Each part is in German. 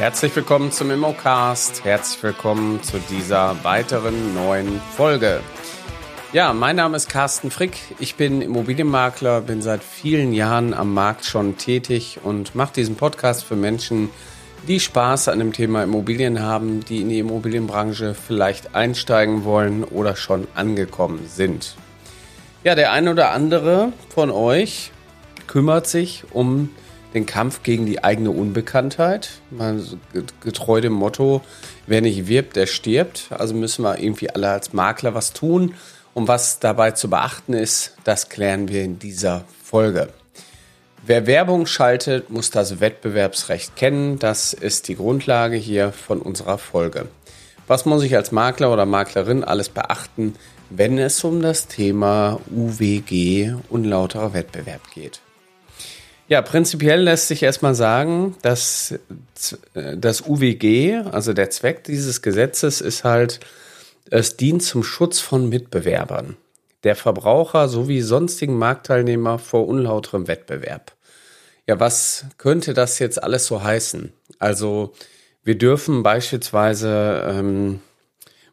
Herzlich willkommen zum Immocast. Herzlich willkommen zu dieser weiteren neuen Folge. Ja, mein Name ist Carsten Frick. Ich bin Immobilienmakler, bin seit vielen Jahren am Markt schon tätig und mache diesen Podcast für Menschen, die Spaß an dem Thema Immobilien haben, die in die Immobilienbranche vielleicht einsteigen wollen oder schon angekommen sind. Ja, der eine oder andere von euch kümmert sich um den Kampf gegen die eigene Unbekanntheit. Man, getreu dem Motto, wer nicht wirbt, der stirbt. Also müssen wir irgendwie alle als Makler was tun. Und was dabei zu beachten ist, das klären wir in dieser Folge. Wer Werbung schaltet, muss das Wettbewerbsrecht kennen. Das ist die Grundlage hier von unserer Folge. Was muss ich als Makler oder Maklerin alles beachten, wenn es um das Thema UWG unlauterer Wettbewerb geht? Ja, prinzipiell lässt sich erstmal sagen, dass das UWG, also der Zweck dieses Gesetzes ist halt, es dient zum Schutz von Mitbewerbern, der Verbraucher sowie sonstigen Marktteilnehmer vor unlauterem Wettbewerb. Ja, was könnte das jetzt alles so heißen? Also wir dürfen beispielsweise ähm,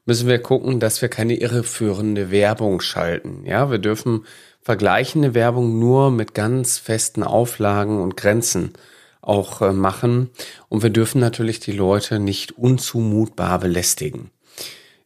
müssen wir gucken, dass wir keine irreführende Werbung schalten. Ja, wir dürfen vergleichende Werbung nur mit ganz festen Auflagen und Grenzen auch äh, machen. Und wir dürfen natürlich die Leute nicht unzumutbar belästigen.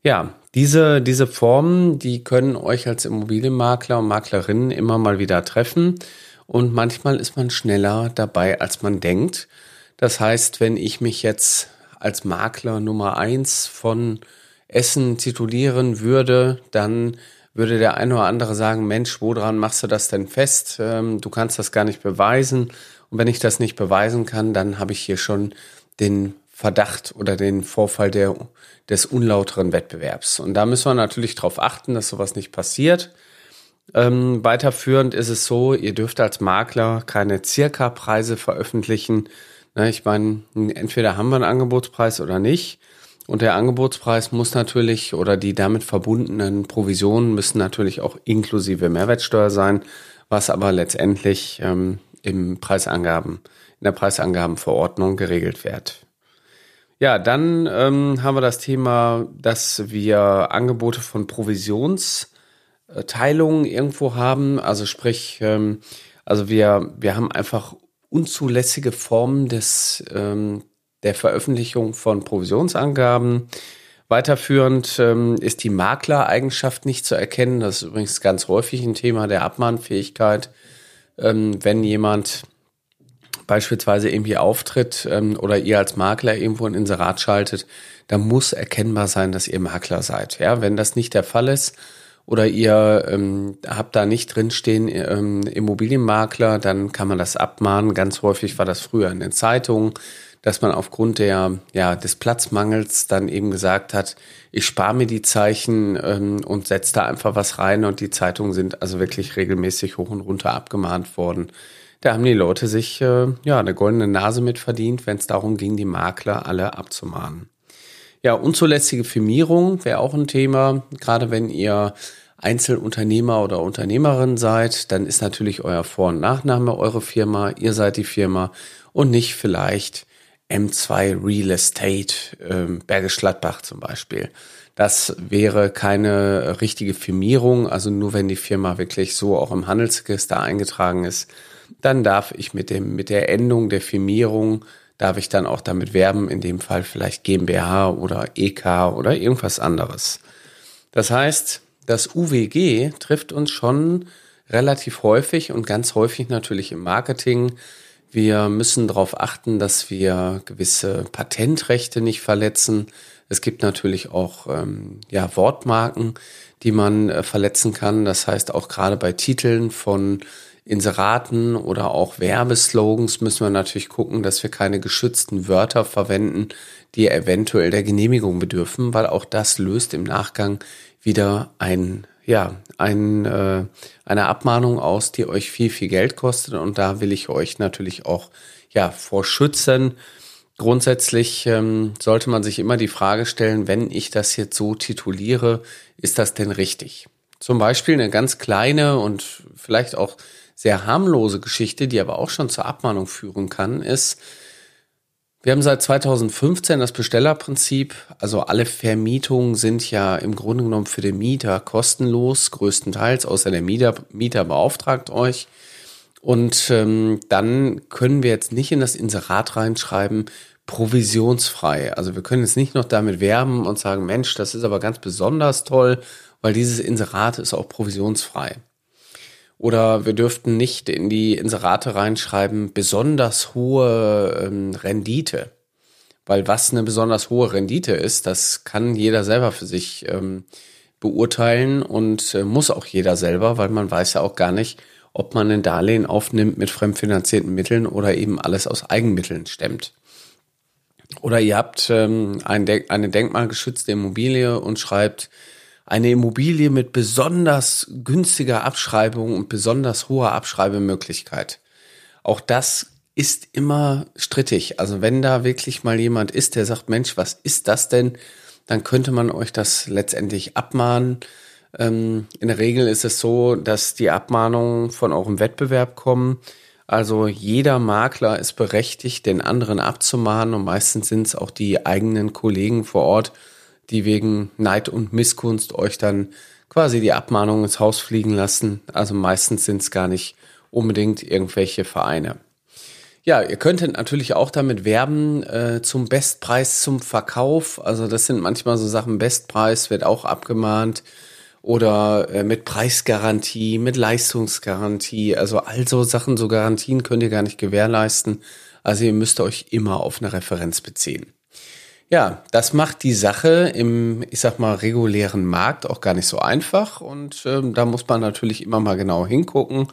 Ja, diese, diese Formen, die können euch als Immobilienmakler und Maklerinnen immer mal wieder treffen. Und manchmal ist man schneller dabei, als man denkt. Das heißt, wenn ich mich jetzt als Makler Nummer eins von Essen titulieren würde, dann würde der eine oder andere sagen, Mensch, woran machst du das denn fest? Ähm, du kannst das gar nicht beweisen. Und wenn ich das nicht beweisen kann, dann habe ich hier schon den Verdacht oder den Vorfall der, des unlauteren Wettbewerbs. Und da müssen wir natürlich darauf achten, dass sowas nicht passiert. Ähm, weiterführend ist es so, ihr dürft als Makler keine Circa-Preise veröffentlichen. Na, ich meine, entweder haben wir einen Angebotspreis oder nicht. Und der Angebotspreis muss natürlich oder die damit verbundenen Provisionen müssen natürlich auch inklusive Mehrwertsteuer sein, was aber letztendlich ähm, im Preisangaben, in der Preisangabenverordnung geregelt wird. Ja, dann ähm, haben wir das Thema, dass wir Angebote von Provisionsteilungen irgendwo haben. Also sprich, ähm, also wir, wir haben einfach unzulässige Formen des ähm, der Veröffentlichung von Provisionsangaben. Weiterführend ähm, ist die Maklereigenschaft nicht zu erkennen. Das ist übrigens ganz häufig ein Thema der Abmahnfähigkeit. Ähm, wenn jemand beispielsweise irgendwie auftritt ähm, oder ihr als Makler irgendwo ein Inserat schaltet, dann muss erkennbar sein, dass ihr Makler seid. Ja, wenn das nicht der Fall ist oder ihr ähm, habt da nicht drinstehen ähm, Immobilienmakler, dann kann man das abmahnen. Ganz häufig war das früher in den Zeitungen dass man aufgrund der, ja, des Platzmangels dann eben gesagt hat, ich spare mir die Zeichen ähm, und setze da einfach was rein und die Zeitungen sind also wirklich regelmäßig hoch und runter abgemahnt worden. Da haben die Leute sich äh, ja eine goldene Nase mit verdient, wenn es darum ging, die Makler alle abzumahnen. Ja, unzulässige Firmierung wäre auch ein Thema, gerade wenn ihr Einzelunternehmer oder Unternehmerin seid, dann ist natürlich euer Vor- und Nachname eure Firma, ihr seid die Firma und nicht vielleicht M2 Real Estate, ähm, Bergisch Gladbach zum Beispiel. Das wäre keine richtige Firmierung, also nur wenn die Firma wirklich so auch im Handelsregister eingetragen ist, dann darf ich mit dem, mit der Endung der Firmierung, darf ich dann auch damit werben, in dem Fall vielleicht GmbH oder EK oder irgendwas anderes. Das heißt, das UWG trifft uns schon relativ häufig und ganz häufig natürlich im Marketing wir müssen darauf achten, dass wir gewisse Patentrechte nicht verletzen. Es gibt natürlich auch ähm, ja, Wortmarken, die man äh, verletzen kann. Das heißt, auch gerade bei Titeln von Inseraten oder auch Werbeslogans müssen wir natürlich gucken, dass wir keine geschützten Wörter verwenden, die eventuell der Genehmigung bedürfen, weil auch das löst im Nachgang wieder ein ja, ein, äh, eine Abmahnung aus, die euch viel, viel Geld kostet. Und da will ich euch natürlich auch ja, vor schützen. Grundsätzlich ähm, sollte man sich immer die Frage stellen, wenn ich das jetzt so tituliere, ist das denn richtig? Zum Beispiel eine ganz kleine und vielleicht auch sehr harmlose Geschichte, die aber auch schon zur Abmahnung führen kann, ist, Wir haben seit 2015 das Bestellerprinzip. Also alle Vermietungen sind ja im Grunde genommen für den Mieter kostenlos, größtenteils, außer der Mieter, Mieter beauftragt euch. Und ähm, dann können wir jetzt nicht in das Inserat reinschreiben, provisionsfrei. Also wir können jetzt nicht noch damit werben und sagen, Mensch, das ist aber ganz besonders toll, weil dieses Inserat ist auch provisionsfrei. Oder wir dürften nicht in die Inserate reinschreiben, besonders hohe ähm, Rendite. Weil was eine besonders hohe Rendite ist, das kann jeder selber für sich ähm, beurteilen und äh, muss auch jeder selber, weil man weiß ja auch gar nicht, ob man ein Darlehen aufnimmt mit fremdfinanzierten Mitteln oder eben alles aus Eigenmitteln stemmt. Oder ihr habt ähm, ein De eine denkmalgeschützte Immobilie und schreibt, eine Immobilie mit besonders günstiger Abschreibung und besonders hoher Abschreibemöglichkeit. Auch das ist immer strittig. Also wenn da wirklich mal jemand ist, der sagt, Mensch, was ist das denn? Dann könnte man euch das letztendlich abmahnen. Ähm, in der Regel ist es so, dass die Abmahnungen von eurem Wettbewerb kommen. Also jeder Makler ist berechtigt, den anderen abzumahnen und meistens sind es auch die eigenen Kollegen vor Ort, die wegen Neid und Missgunst euch dann quasi die Abmahnung ins Haus fliegen lassen. Also meistens sind es gar nicht unbedingt irgendwelche Vereine. Ja, ihr könntet natürlich auch damit werben äh, zum Bestpreis zum Verkauf. Also das sind manchmal so Sachen, Bestpreis wird auch abgemahnt oder äh, mit Preisgarantie, mit Leistungsgarantie. Also all so Sachen, so Garantien könnt ihr gar nicht gewährleisten. Also ihr müsst euch immer auf eine Referenz beziehen. Ja, das macht die Sache im, ich sag mal, regulären Markt auch gar nicht so einfach und ähm, da muss man natürlich immer mal genau hingucken.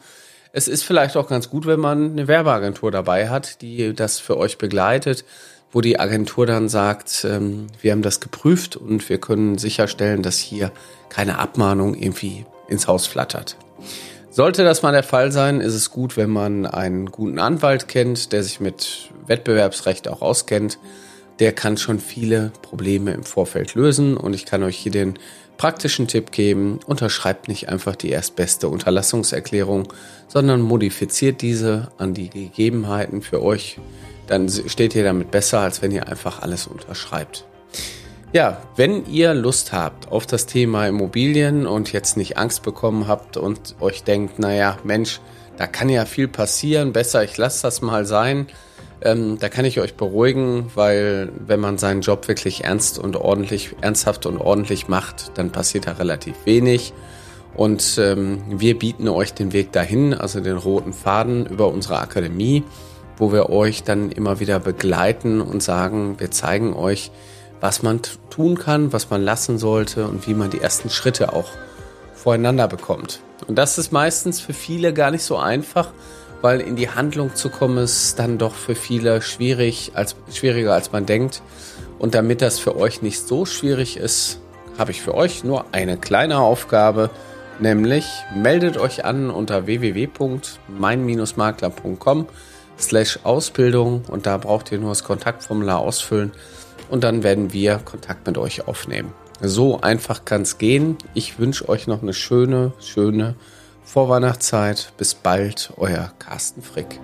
Es ist vielleicht auch ganz gut, wenn man eine Werbeagentur dabei hat, die das für euch begleitet, wo die Agentur dann sagt, ähm, wir haben das geprüft und wir können sicherstellen, dass hier keine Abmahnung irgendwie ins Haus flattert. Sollte das mal der Fall sein, ist es gut, wenn man einen guten Anwalt kennt, der sich mit Wettbewerbsrecht auch auskennt der kann schon viele Probleme im Vorfeld lösen und ich kann euch hier den praktischen Tipp geben, unterschreibt nicht einfach die erstbeste Unterlassungserklärung, sondern modifiziert diese an die Gegebenheiten für euch. Dann steht ihr damit besser, als wenn ihr einfach alles unterschreibt. Ja, wenn ihr Lust habt auf das Thema Immobilien und jetzt nicht Angst bekommen habt und euch denkt, naja, Mensch, da kann ja viel passieren, besser ich lasse das mal sein, ähm, da kann ich euch beruhigen, weil wenn man seinen Job wirklich ernst und ordentlich, ernsthaft und ordentlich macht, dann passiert da relativ wenig. Und ähm, wir bieten euch den Weg dahin, also den roten Faden über unsere Akademie, wo wir euch dann immer wieder begleiten und sagen, wir zeigen euch, was man tun kann, was man lassen sollte und wie man die ersten Schritte auch voreinander bekommt. Und das ist meistens für viele gar nicht so einfach, weil in die Handlung zu kommen ist dann doch für viele schwierig, als, schwieriger als man denkt. Und damit das für euch nicht so schwierig ist, habe ich für euch nur eine kleine Aufgabe, nämlich meldet euch an unter www.mein-makler.com slash Ausbildung und da braucht ihr nur das Kontaktformular ausfüllen und dann werden wir Kontakt mit euch aufnehmen. So einfach kann es gehen. Ich wünsche euch noch eine schöne, schöne Vorweihnachtszeit. Bis bald, euer Carsten Frick.